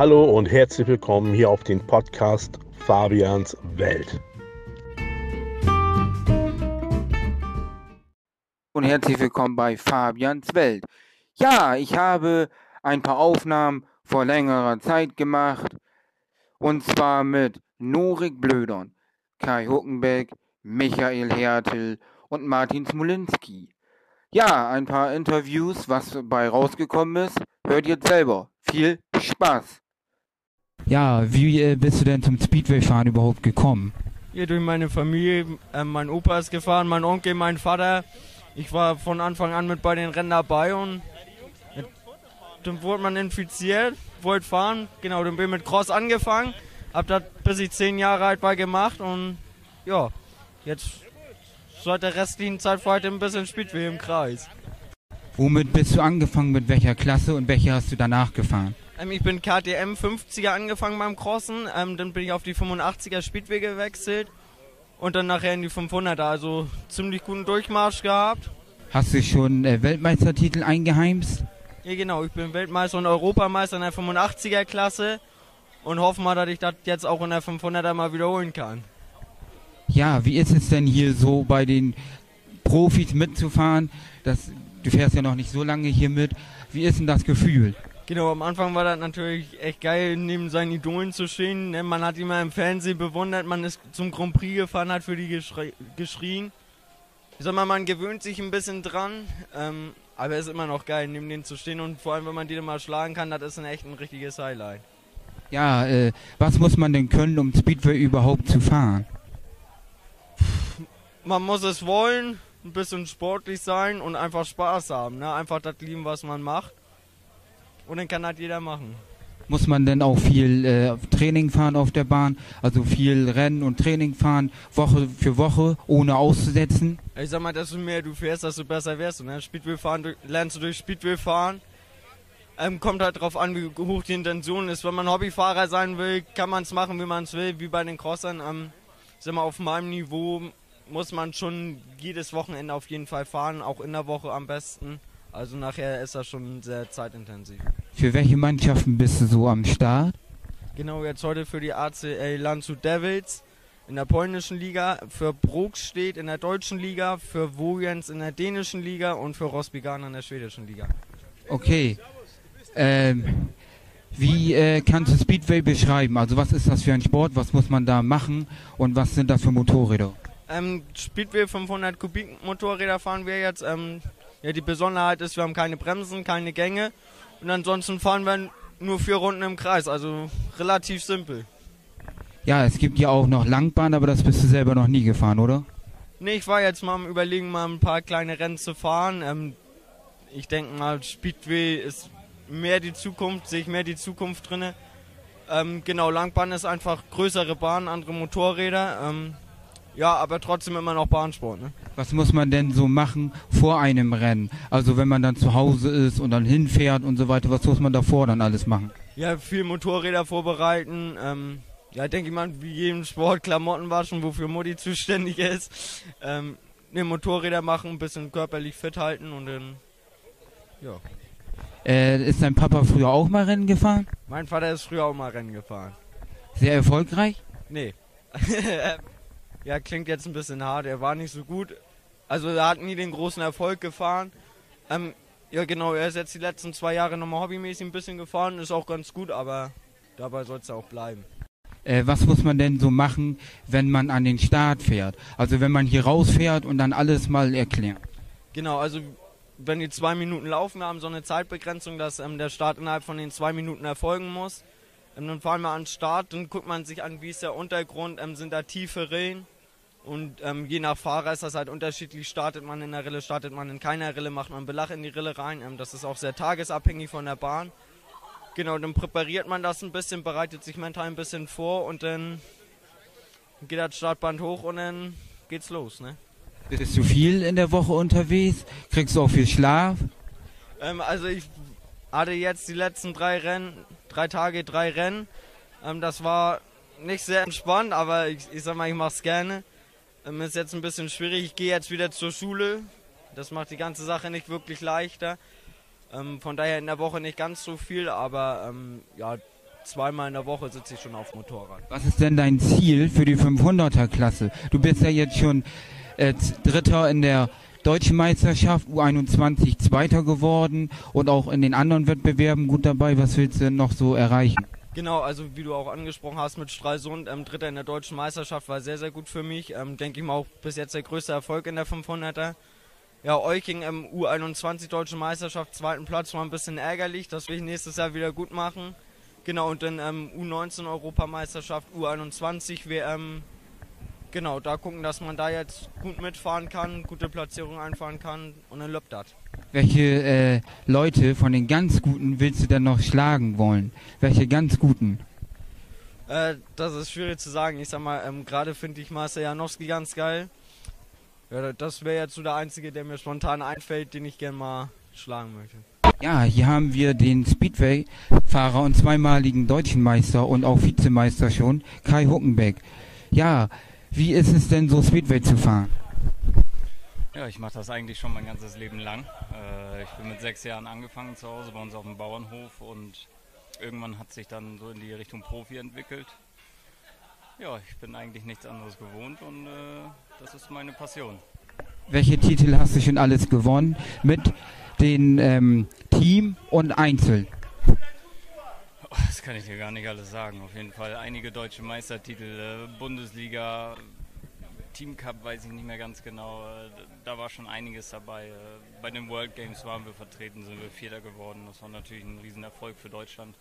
Hallo und herzlich willkommen hier auf den Podcast Fabians Welt. Und herzlich willkommen bei Fabians Welt. Ja, ich habe ein paar Aufnahmen vor längerer Zeit gemacht. Und zwar mit Norik Blödern, Kai Huckenbeck, Michael Hertel und Martin Smolinski. Ja, ein paar Interviews, was dabei rausgekommen ist, hört ihr selber. Viel Spaß! Ja, wie äh, bist du denn zum Speedway-Fahren überhaupt gekommen? Hier durch meine Familie. Äh, mein Opa ist gefahren, mein Onkel, mein Vater. Ich war von Anfang an mit bei den Rennen dabei und äh, dann wurde man infiziert, wollte fahren. Genau, dann bin ich mit Cross angefangen. Hab das bis ich zehn Jahre alt war gemacht und ja, jetzt seit der restlichen Zeit fahre ich ein bisschen Speedway im Kreis. Womit bist du angefangen, mit welcher Klasse und welche hast du danach gefahren? Ähm, ich bin KTM 50er angefangen beim Crossen, ähm, dann bin ich auf die 85er Speedway gewechselt und dann nachher in die 500er, also ziemlich guten Durchmarsch gehabt. Hast du schon äh, Weltmeistertitel eingeheimst? Ja genau, ich bin Weltmeister und Europameister in der 85er Klasse und hoffe mal, dass ich das jetzt auch in der 500er mal wiederholen kann. Ja, wie ist es denn hier so bei den Profis mitzufahren? Das, du fährst ja noch nicht so lange hier mit. Wie ist denn das Gefühl? Genau, am Anfang war das natürlich echt geil, neben seinen Idolen zu stehen. Ne? Man hat ihn mal im Fernsehen bewundert, man ist zum Grand Prix gefahren, hat für die geschri geschrien. Ich sag mal, man gewöhnt sich ein bisschen dran, ähm, aber es ist immer noch geil, neben denen zu stehen und vor allem, wenn man die dann mal schlagen kann, das ist ein echt ein richtiges Highlight. Ja, äh, was muss man denn können, um Speedway überhaupt zu fahren? Man muss es wollen, ein bisschen sportlich sein und einfach Spaß haben. Ne? Einfach das lieben, was man macht. Und dann kann das jeder machen. Muss man denn auch viel äh, Training fahren auf der Bahn? Also viel Rennen und Training fahren, Woche für Woche, ohne auszusetzen? Ich sag mal, desto mehr du fährst, desto besser wärst du. Ne? Speedway fahren, lernst du durch Speedway fahren. Ähm, kommt halt drauf an, wie hoch die Intention ist. Wenn man Hobbyfahrer sein will, kann man es machen, wie man es will, wie bei den Crossern. Ähm, ich sag mal, auf meinem Niveau muss man schon jedes Wochenende auf jeden Fall fahren, auch in der Woche am besten. Also nachher ist das schon sehr zeitintensiv. Für welche Mannschaften bist du so am Start? Genau, jetzt heute für die ACL Landshut Devils in der polnischen Liga, für Brokstedt in der deutschen Liga, für Wojens in der dänischen Liga und für Rospigana in der schwedischen Liga. Okay. Ähm, wie äh, kannst du Speedway beschreiben? Also was ist das für ein Sport? Was muss man da machen? Und was sind das für Motorräder? Ähm, Speedway 500 Kubik Motorräder fahren wir jetzt. Ähm, ja, die Besonderheit ist, wir haben keine Bremsen, keine Gänge. Und ansonsten fahren wir nur vier Runden im Kreis. Also relativ simpel. Ja, es gibt ja auch noch Langbahn, aber das bist du selber noch nie gefahren, oder? Nee, ich war jetzt mal am überlegen, mal ein paar kleine Rennen zu fahren. Ähm, ich denke mal, Speedway ist mehr die Zukunft, sehe ich mehr die Zukunft drin. Ähm, genau, Langbahn ist einfach größere Bahn, andere Motorräder. Ähm, ja, aber trotzdem immer noch Bahnsport. Ne? Was muss man denn so machen vor einem Rennen? Also wenn man dann zu Hause ist und dann hinfährt und so weiter, was muss man davor dann alles machen? Ja, viel Motorräder vorbereiten. Ähm, ja, denke ich mal, wie jedem Sport Klamotten waschen, wofür Mutti zuständig ist. Ähm, ne, Motorräder machen, ein bisschen körperlich fit halten und dann, ja. Äh, ist dein Papa früher auch mal Rennen gefahren? Mein Vater ist früher auch mal Rennen gefahren. Sehr erfolgreich? Nee. ja, klingt jetzt ein bisschen hart. Er war nicht so gut. Also er hat nie den großen Erfolg gefahren. Ähm, ja genau, er ist jetzt die letzten zwei Jahre nochmal hobbymäßig ein bisschen gefahren, ist auch ganz gut, aber dabei soll es auch bleiben. Äh, was muss man denn so machen, wenn man an den Start fährt? Also wenn man hier rausfährt und dann alles mal erklärt. Genau, also wenn die zwei Minuten laufen, wir haben so eine Zeitbegrenzung, dass ähm, der Start innerhalb von den zwei Minuten erfolgen muss. Ähm, dann fahren wir an den Start, dann guckt man sich an, wie ist der Untergrund, ähm, sind da tiefe Rillen. Und ähm, je nach Fahrer ist das halt unterschiedlich. Startet man in der Rille, startet man in keiner Rille, macht man Belach in die Rille rein. Ähm, das ist auch sehr tagesabhängig von der Bahn. Genau, dann präpariert man das ein bisschen, bereitet sich mental ein bisschen vor und dann geht das Startband hoch und dann geht's los. Ne? Bist du viel in der Woche unterwegs? Kriegst du auch viel Schlaf? Ähm, also ich hatte jetzt die letzten drei Rennen, drei Tage, drei Rennen. Ähm, das war nicht sehr entspannt, aber ich, ich sag mal, ich mach's gerne. Ähm, ist jetzt ein bisschen schwierig. Ich gehe jetzt wieder zur Schule. Das macht die ganze Sache nicht wirklich leichter. Ähm, von daher in der Woche nicht ganz so viel, aber ähm, ja, zweimal in der Woche sitze ich schon auf Motorrad. Was ist denn dein Ziel für die 500er Klasse? Du bist ja jetzt schon äh, Dritter in der Deutschen Meisterschaft, U21 Zweiter geworden und auch in den anderen Wettbewerben gut dabei. Was willst du noch so erreichen? Genau, also wie du auch angesprochen hast mit Stralsund, ähm, Dritter in der Deutschen Meisterschaft war sehr, sehr gut für mich. Ähm, Denke ich mal auch bis jetzt der größte Erfolg in der 500er. Ja, Euking im U21 Deutsche Meisterschaft, zweiten Platz, war ein bisschen ärgerlich. Das will ich nächstes Jahr wieder gut machen. Genau, und dann ähm, U19 Europameisterschaft, U21 WM. Genau, da gucken, dass man da jetzt gut mitfahren kann, gute Platzierung einfahren kann und dann löppt das. Welche äh, Leute von den ganz Guten willst du denn noch schlagen wollen? Welche ganz Guten? Äh, das ist schwierig zu sagen. Ich sag mal, ähm, gerade finde ich Marcel Janowski ganz geil. Ja, das wäre jetzt so der einzige, der mir spontan einfällt, den ich gerne mal schlagen möchte. Ja, hier haben wir den Speedway-Fahrer und zweimaligen deutschen Meister und auch Vizemeister schon, Kai Huckenbeck. Ja, wie ist es denn so Speedway zu fahren? Ja, ich mache das eigentlich schon mein ganzes Leben lang. Äh, ich bin mit sechs Jahren angefangen zu Hause bei uns auf dem Bauernhof und irgendwann hat sich dann so in die Richtung Profi entwickelt. Ja, ich bin eigentlich nichts anderes gewohnt und äh, das ist meine Passion. Welche Titel hast du schon alles gewonnen mit dem ähm, Team und Einzel? Das kann ich dir gar nicht alles sagen. Auf jeden Fall einige deutsche Meistertitel, äh, Bundesliga, Team Cup weiß ich nicht mehr ganz genau. Äh, da war schon einiges dabei. Äh, bei den World Games waren wir vertreten, sind wir Vierter geworden. Das war natürlich ein Riesenerfolg für Deutschland.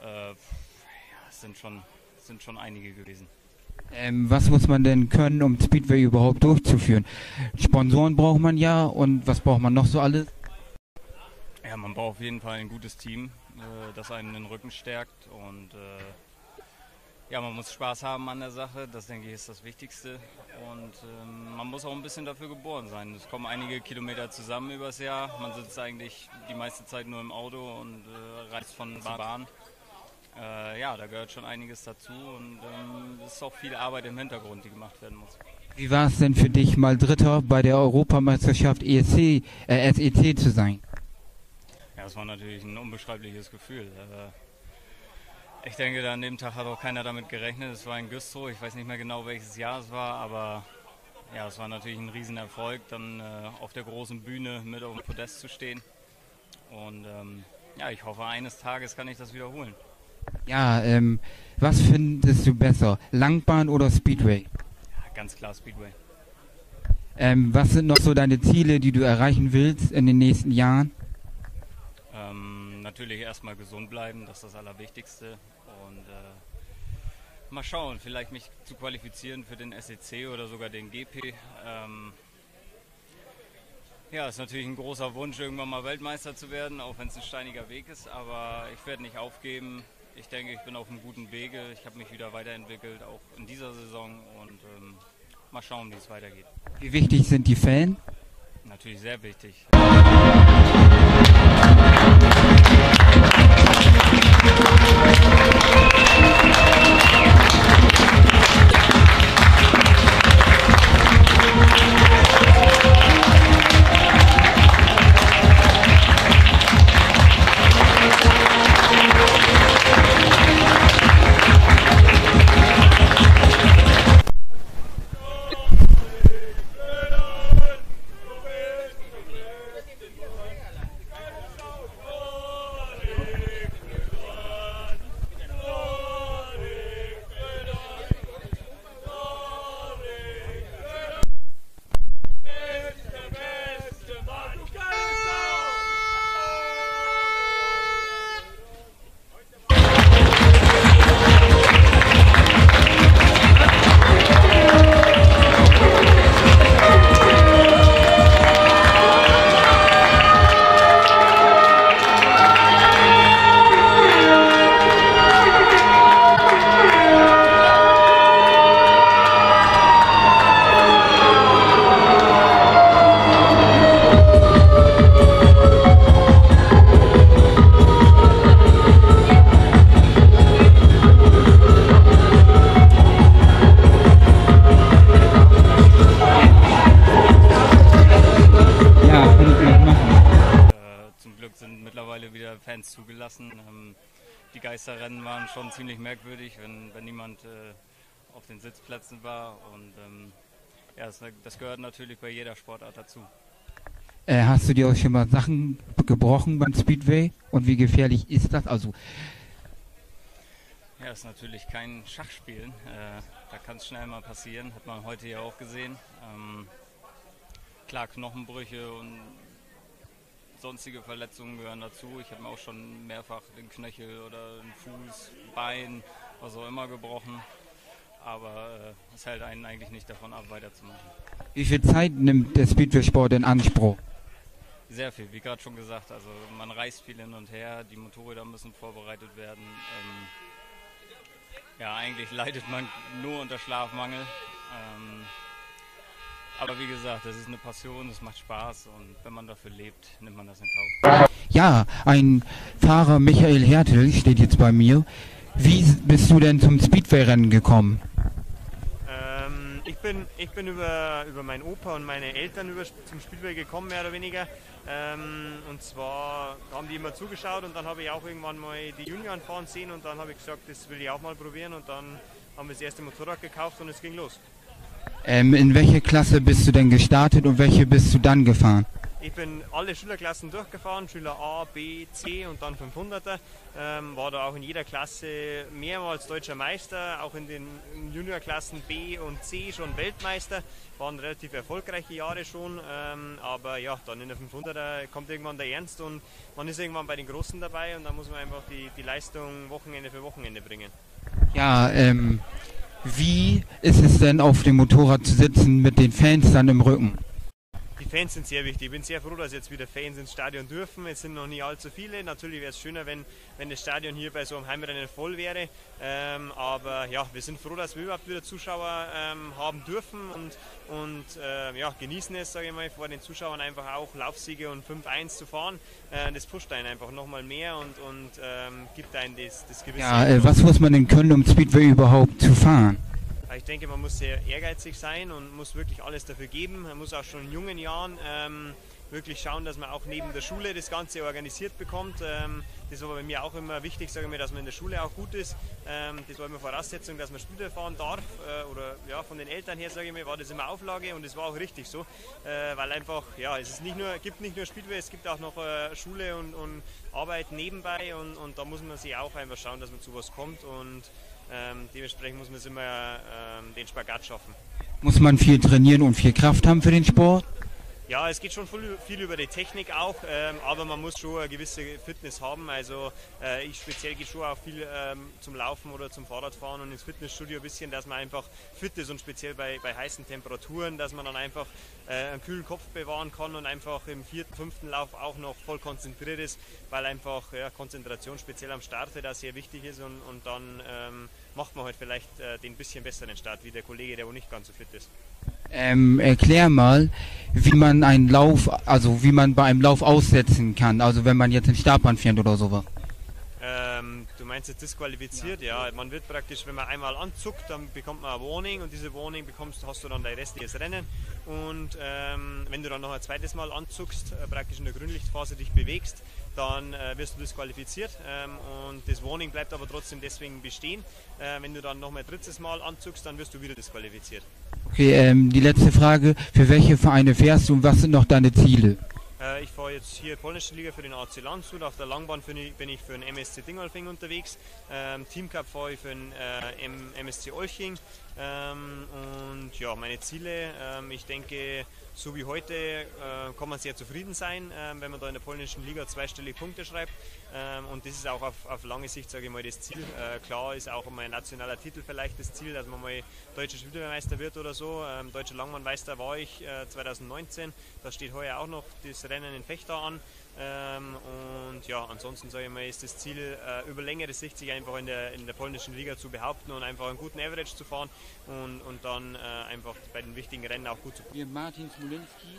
Ja, es sind schon, es sind schon einige gewesen. Ähm, was muss man denn können, um Speedway überhaupt durchzuführen? Sponsoren braucht man ja und was braucht man noch so alles? Ja, man braucht auf jeden Fall ein gutes Team, äh, das einen den Rücken stärkt und äh, ja, man muss Spaß haben an der Sache, das denke ich ist das Wichtigste. Und ähm, man muss auch ein bisschen dafür geboren sein. Es kommen einige Kilometer zusammen übers Jahr. Man sitzt eigentlich die meiste Zeit nur im Auto und äh, reist von Bahn zu Bahn. Äh, ja, da gehört schon einiges dazu und ähm, es ist auch viel Arbeit im Hintergrund, die gemacht werden muss. Wie war es denn für dich, mal Dritter bei der Europameisterschaft ESC, äh, SEC zu sein? Ja, das war natürlich ein unbeschreibliches Gefühl. Äh, ich denke, an dem Tag hat auch keiner damit gerechnet. Es war in Güstrow, ich weiß nicht mehr genau welches Jahr es war, aber ja, es war natürlich ein Riesenerfolg, dann äh, auf der großen Bühne mit auf dem Podest zu stehen. Und ähm, ja, ich hoffe, eines Tages kann ich das wiederholen. Ja, ähm, was findest du besser, Langbahn oder Speedway? Ja, ganz klar Speedway. Ähm, was sind noch so deine Ziele, die du erreichen willst in den nächsten Jahren? Natürlich erstmal gesund bleiben, das ist das Allerwichtigste. Und äh, mal schauen, vielleicht mich zu qualifizieren für den SEC oder sogar den GP. Ähm, ja, ist natürlich ein großer Wunsch, irgendwann mal Weltmeister zu werden, auch wenn es ein steiniger Weg ist. Aber ich werde nicht aufgeben. Ich denke, ich bin auf einem guten Wege. Ich habe mich wieder weiterentwickelt, auch in dieser Saison. Und ähm, mal schauen, wie es weitergeht. Wie wichtig sind die Fans? Natürlich sehr wichtig. Zugelassen. Ähm, die Geisterrennen waren schon ziemlich merkwürdig, wenn, wenn niemand äh, auf den Sitzplätzen war. Und ähm, ja, das, das, gehört natürlich bei jeder Sportart dazu. Äh, hast du dir auch schon mal Sachen gebrochen beim Speedway? Und wie gefährlich ist das? Also ja, ist natürlich kein Schachspielen. Äh, da kann es schnell mal passieren, hat man heute ja auch gesehen. Ähm, klar, Knochenbrüche und sonstige Verletzungen gehören dazu. Ich habe mir auch schon mehrfach den Knöchel oder den Fuß, Bein, was auch immer gebrochen. Aber es äh, hält einen eigentlich nicht davon ab, weiterzumachen. Wie viel Zeit nimmt der Speedway-Sport in Anspruch? Sehr viel, wie gerade schon gesagt. Also man reist viel hin und her, die Motorräder müssen vorbereitet werden. Ähm, ja, eigentlich leidet man nur unter Schlafmangel. Ähm, aber wie gesagt, das ist eine Passion, es macht Spaß und wenn man dafür lebt, nimmt man das in Kauf. Ja, ein Fahrer Michael Hertel steht jetzt bei mir. Wie bist du denn zum Speedway-Rennen gekommen? Ähm, ich bin, ich bin über, über meinen Opa und meine Eltern über, zum Speedway gekommen, mehr oder weniger. Ähm, und zwar haben die immer zugeschaut und dann habe ich auch irgendwann mal die Junioren fahren sehen und dann habe ich gesagt, das will ich auch mal probieren und dann haben wir das erste Motorrad gekauft und es ging los. Ähm, in welche Klasse bist du denn gestartet und welche bist du dann gefahren? Ich bin alle Schülerklassen durchgefahren, Schüler A, B, C und dann 500er. Ähm, war da auch in jeder Klasse mehrmals deutscher Meister, auch in den Juniorklassen B und C schon Weltmeister. Waren relativ erfolgreiche Jahre schon, ähm, aber ja, dann in der 500er kommt irgendwann der Ernst und man ist irgendwann bei den Großen dabei und da muss man einfach die, die Leistung Wochenende für Wochenende bringen. Ja, ähm, wie ist es denn auf dem Motorrad zu sitzen mit den Fans dann im Rücken? Fans sind sehr wichtig. Ich bin sehr froh, dass jetzt wieder Fans ins Stadion dürfen. Es sind noch nie allzu viele. Natürlich wäre es schöner, wenn, wenn das Stadion hier bei so einem Heimrennen voll wäre. Ähm, aber ja, wir sind froh, dass wir überhaupt wieder Zuschauer ähm, haben dürfen und, und äh, ja, genießen es, sage ich mal, vor den Zuschauern einfach auch Laufsiege und 5-1 zu fahren. Äh, das pusht einen einfach nochmal mehr und, und ähm, gibt einen das, das gewisse. Ja, äh, was muss man denn können, um Speedway überhaupt zu fahren? Ich denke, man muss sehr ehrgeizig sein und muss wirklich alles dafür geben. Man muss auch schon in jungen Jahren ähm, wirklich schauen, dass man auch neben der Schule das Ganze organisiert bekommt. Ähm, das war bei mir auch immer wichtig, sage ich mir, dass man in der Schule auch gut ist. Ähm, das war immer Voraussetzung, dass man Spiele fahren darf. Äh, oder ja, von den Eltern her, sage ich mir, war das immer Auflage und das war auch richtig so. Äh, weil einfach, ja, es ist nicht nur, gibt nicht nur Spielwehr, es gibt auch noch äh, Schule und, und Arbeit nebenbei und, und da muss man sich auch einfach schauen, dass man zu was kommt und ähm, dementsprechend muss man immer ähm, den Spagat schaffen. Muss man viel trainieren und viel Kraft haben für den Sport? Ja, es geht schon viel über die Technik auch, ähm, aber man muss schon eine gewisse Fitness haben. Also äh, ich speziell gehe schon auch viel ähm, zum Laufen oder zum Fahrradfahren und ins Fitnessstudio ein bisschen, dass man einfach fit ist und speziell bei, bei heißen Temperaturen, dass man dann einfach äh, einen kühlen Kopf bewahren kann und einfach im vierten, fünften Lauf auch noch voll konzentriert ist, weil einfach ja, Konzentration speziell am Start da sehr wichtig ist und, und dann ähm, macht man halt vielleicht äh, den bisschen besseren Start wie der Kollege, der wo nicht ganz so fit ist. Ähm, erklär mal, wie man einen Lauf, also wie man bei einem Lauf aussetzen kann, also wenn man jetzt den Startbahn fährt oder sowas. Ähm, du meinst jetzt disqualifiziert? Ja. ja. man wird praktisch, wenn man einmal anzuckt, dann bekommt man ein Warning und diese Warning bekommst, hast du dann dein restliches Rennen. Und ähm, wenn du dann noch ein zweites Mal anzuckst, äh, praktisch in der Grünlichtphase dich bewegst, dann äh, wirst du disqualifiziert ähm, und das Warning bleibt aber trotzdem deswegen bestehen. Äh, wenn du dann noch mal ein drittes Mal anzuckst, dann wirst du wieder disqualifiziert. Okay, ähm, die letzte Frage. Für welche Vereine fährst du und was sind noch deine Ziele? Äh, ich fahre jetzt hier polnische Liga für den AC Landshut. Auf der Langbahn bin ich für den MSC Dingolfing unterwegs. Ähm, Team Cup fahre ich für den äh, MSC Olching. Ähm, und ja, meine Ziele, ähm, ich denke, so wie heute äh, kann man sehr zufrieden sein, äh, wenn man da in der polnischen Liga zweistellige Punkte schreibt. Ähm, und das ist auch auf, auf lange Sicht, sage ich mal, das Ziel. Äh, klar ist auch mal ein nationaler Titel vielleicht das Ziel, dass man mal deutscher Schwimmermeister wird oder so. Ähm, deutscher Langmannmeister war ich 2019. Äh, da steht heuer auch noch das Rennen in Fechter an. Ähm, und ja, ansonsten sage ich mal, ist das Ziel, äh, über längere Sicht sich einfach in der, in der polnischen Liga zu behaupten und einfach einen guten Average zu fahren und, und dann äh, einfach bei den wichtigen Rennen auch gut zu Martin Smolinski,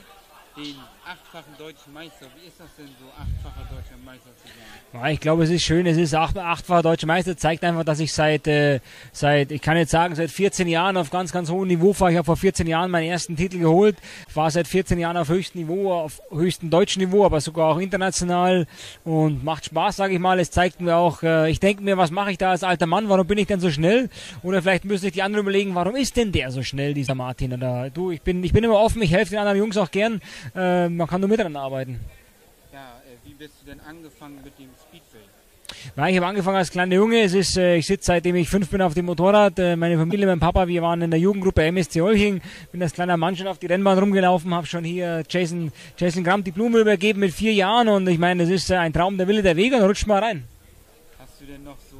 den achtfachen deutschen Meister. Wie ist das denn so, achtfacher deutscher Meister zu sein? Ja, ich glaube, es ist schön. Es ist acht, achtfacher deutscher Meister. Zeigt einfach, dass ich seit, äh, seit, ich kann jetzt sagen, seit 14 Jahren auf ganz, ganz hohem Niveau fahre. Ich habe vor 14 Jahren meinen ersten Titel geholt. Ich war seit 14 Jahren auf höchstem Niveau, auf höchstem deutschen Niveau, aber sogar auch international. Und macht Spaß, sage ich mal. Es zeigt mir auch, äh, ich denke mir, was mache ich da als alter Mann? Warum bin ich denn so schnell? Oder vielleicht müssen sich die anderen überlegen, warum ist denn der so schnell, dieser Martin? Oder du, ich bin, ich bin immer offen. Ich helfe den anderen Jungs auch gern. Äh, man kann nur miteinander arbeiten. Ja, äh, wie bist du denn angefangen mit dem Speedway? Ja, ich habe angefangen als kleiner Junge. Es ist, äh, ich sitze seitdem ich fünf bin auf dem Motorrad. Äh, meine Familie, mein Papa, wir waren in der Jugendgruppe MSC Olching. Bin als kleiner Mann schon auf die Rennbahn rumgelaufen, habe schon hier Jason, Jason Grant die Blume übergeben mit vier Jahren und ich meine, das ist äh, ein Traum der Wille der Wege und rutscht mal rein. Hast du denn noch so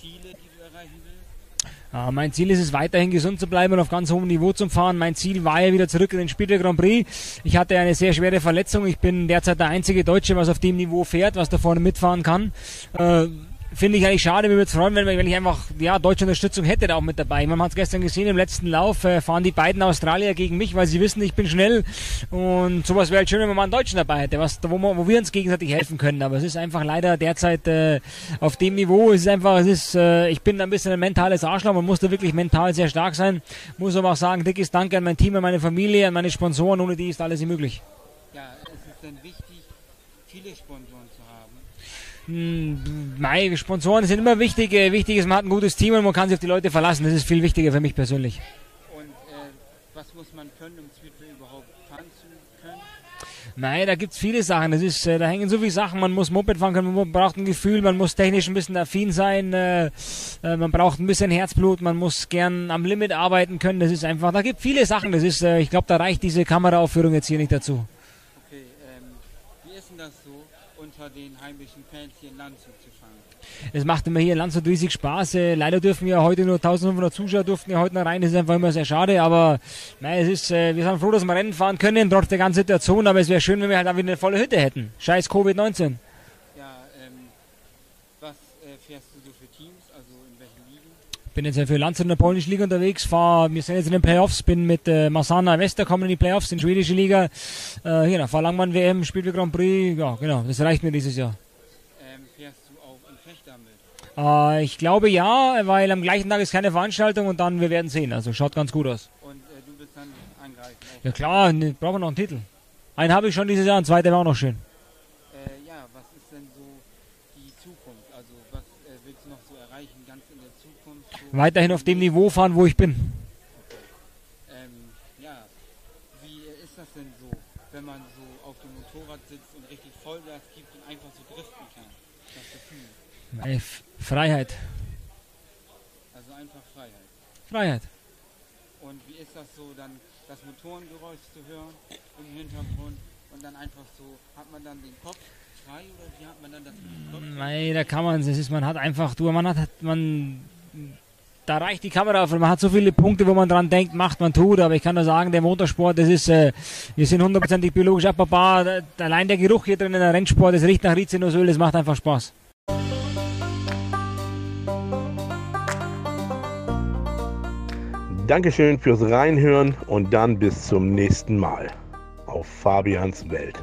Ziele, die du erreichen willst? Ja, mein Ziel ist es, weiterhin gesund zu bleiben und auf ganz hohem Niveau zu fahren. Mein Ziel war ja wieder zurück in den Spiel Grand Prix. Ich hatte eine sehr schwere Verletzung. Ich bin derzeit der einzige Deutsche, was auf dem Niveau fährt, was da vorne mitfahren kann. Äh, Finde ich eigentlich schade, mir würde es freuen, wenn, wenn ich einfach ja, deutsche Unterstützung hätte da auch mit dabei. Man hat es gestern gesehen, im letzten Lauf äh, fahren die beiden Australier gegen mich, weil sie wissen, ich bin schnell. Und sowas wäre halt schön, wenn man mal einen Deutschen dabei hätte, was, wo, wo wir uns gegenseitig helfen können. Aber es ist einfach leider derzeit äh, auf dem Niveau. Es ist einfach, es ist, äh, ich bin ein bisschen ein mentales Arschloch. Man muss da wirklich mental sehr stark sein. Muss aber auch sagen, dickes Danke an mein Team, an meine Familie, an meine Sponsoren. Ohne die ist alles nicht möglich. Ja, es ist denn wichtig, viele Sponsoren zu haben. Hm, Mei, Sponsoren sind immer wichtig. Wichtig ist, man hat ein gutes Team und man kann sich auf die Leute verlassen. Das ist viel wichtiger für mich persönlich. Und äh, was muss man können, um Speedway überhaupt fahren zu können? Nein, da gibt's viele Sachen. Das ist, äh, da hängen so viele Sachen. Man muss Moped fahren können, man braucht ein Gefühl, man muss technisch ein bisschen affin sein, äh, äh, man braucht ein bisschen Herzblut, man muss gern am Limit arbeiten können. Das ist einfach, da gibt viele Sachen. Das ist, äh, ich glaube, da reicht diese Kameraaufführung jetzt hier nicht dazu. Okay, ähm, wie ist denn das so, unter den heimischen Fans hier in Landshut zu fahren? Es macht immer hier in Landshut riesig Spaß. Äh, leider dürfen wir heute nur 1500 Zuschauer durften ja heute noch rein. Das ist einfach immer sehr schade. Aber nein, es ist, äh, wir sind froh, dass wir Rennen fahren können, trotz der ganzen Situation. Aber es wäre schön, wenn wir halt auch wieder eine volle Hütte hätten. Scheiß Covid-19. Ja, ähm, was äh, fährst du so für Teams, also in welchen Ligen? Bin jetzt ja für Landshut in der polnischen Liga unterwegs. Fahr, wir sind jetzt in den Playoffs. Bin mit äh, Masana Wester kommen in die Playoffs in die schwedische Liga. Äh, genau, fahr Langmann WM, spielt wir Grand Prix. Ja, genau, das reicht mir dieses Jahr. Ähm, fährst du auch in Fechter mit? Äh, ich glaube ja, weil am gleichen Tag ist keine Veranstaltung und dann wir werden sehen. Also schaut ganz gut aus. Und äh, du bist dann angreifen. Ja klar, ne, brauchen wir noch einen Titel. Einen habe ich schon dieses Jahr, einen zweiten wäre auch noch schön. Äh, ja, was ist denn so die Zukunft? Also was äh, willst du noch so erreichen, ganz in der Zukunft? So Weiterhin auf dem Niveau fahren, wo ich bin. Ähm, ja, wie äh, ist das denn so, wenn man so auf dem Motorrad sitzt und richtig Vollgas gibt und einfach so driften kann? Das Gefühl. Äh, Freiheit. Also einfach Freiheit. Freiheit. Und wie ist das so, dann das Motorengeräusch zu hören im Hintergrund und dann einfach so, hat man dann den Kopf frei oder wie hat man dann das Kopf? Nein, da kann man, es man hat einfach, du, man hat, man, da reicht die Kamera auf, man hat so viele Punkte, wo man dran denkt, macht, man tut, aber ich kann nur sagen, der Motorsport, das ist, äh, wir sind hundertprozentig biologisch abbaubar, allein der Geruch hier drin in der Rennsport, das riecht nach Rizinusöl, das macht einfach Spaß. Dankeschön fürs Reinhören und dann bis zum nächsten Mal auf Fabians Welt.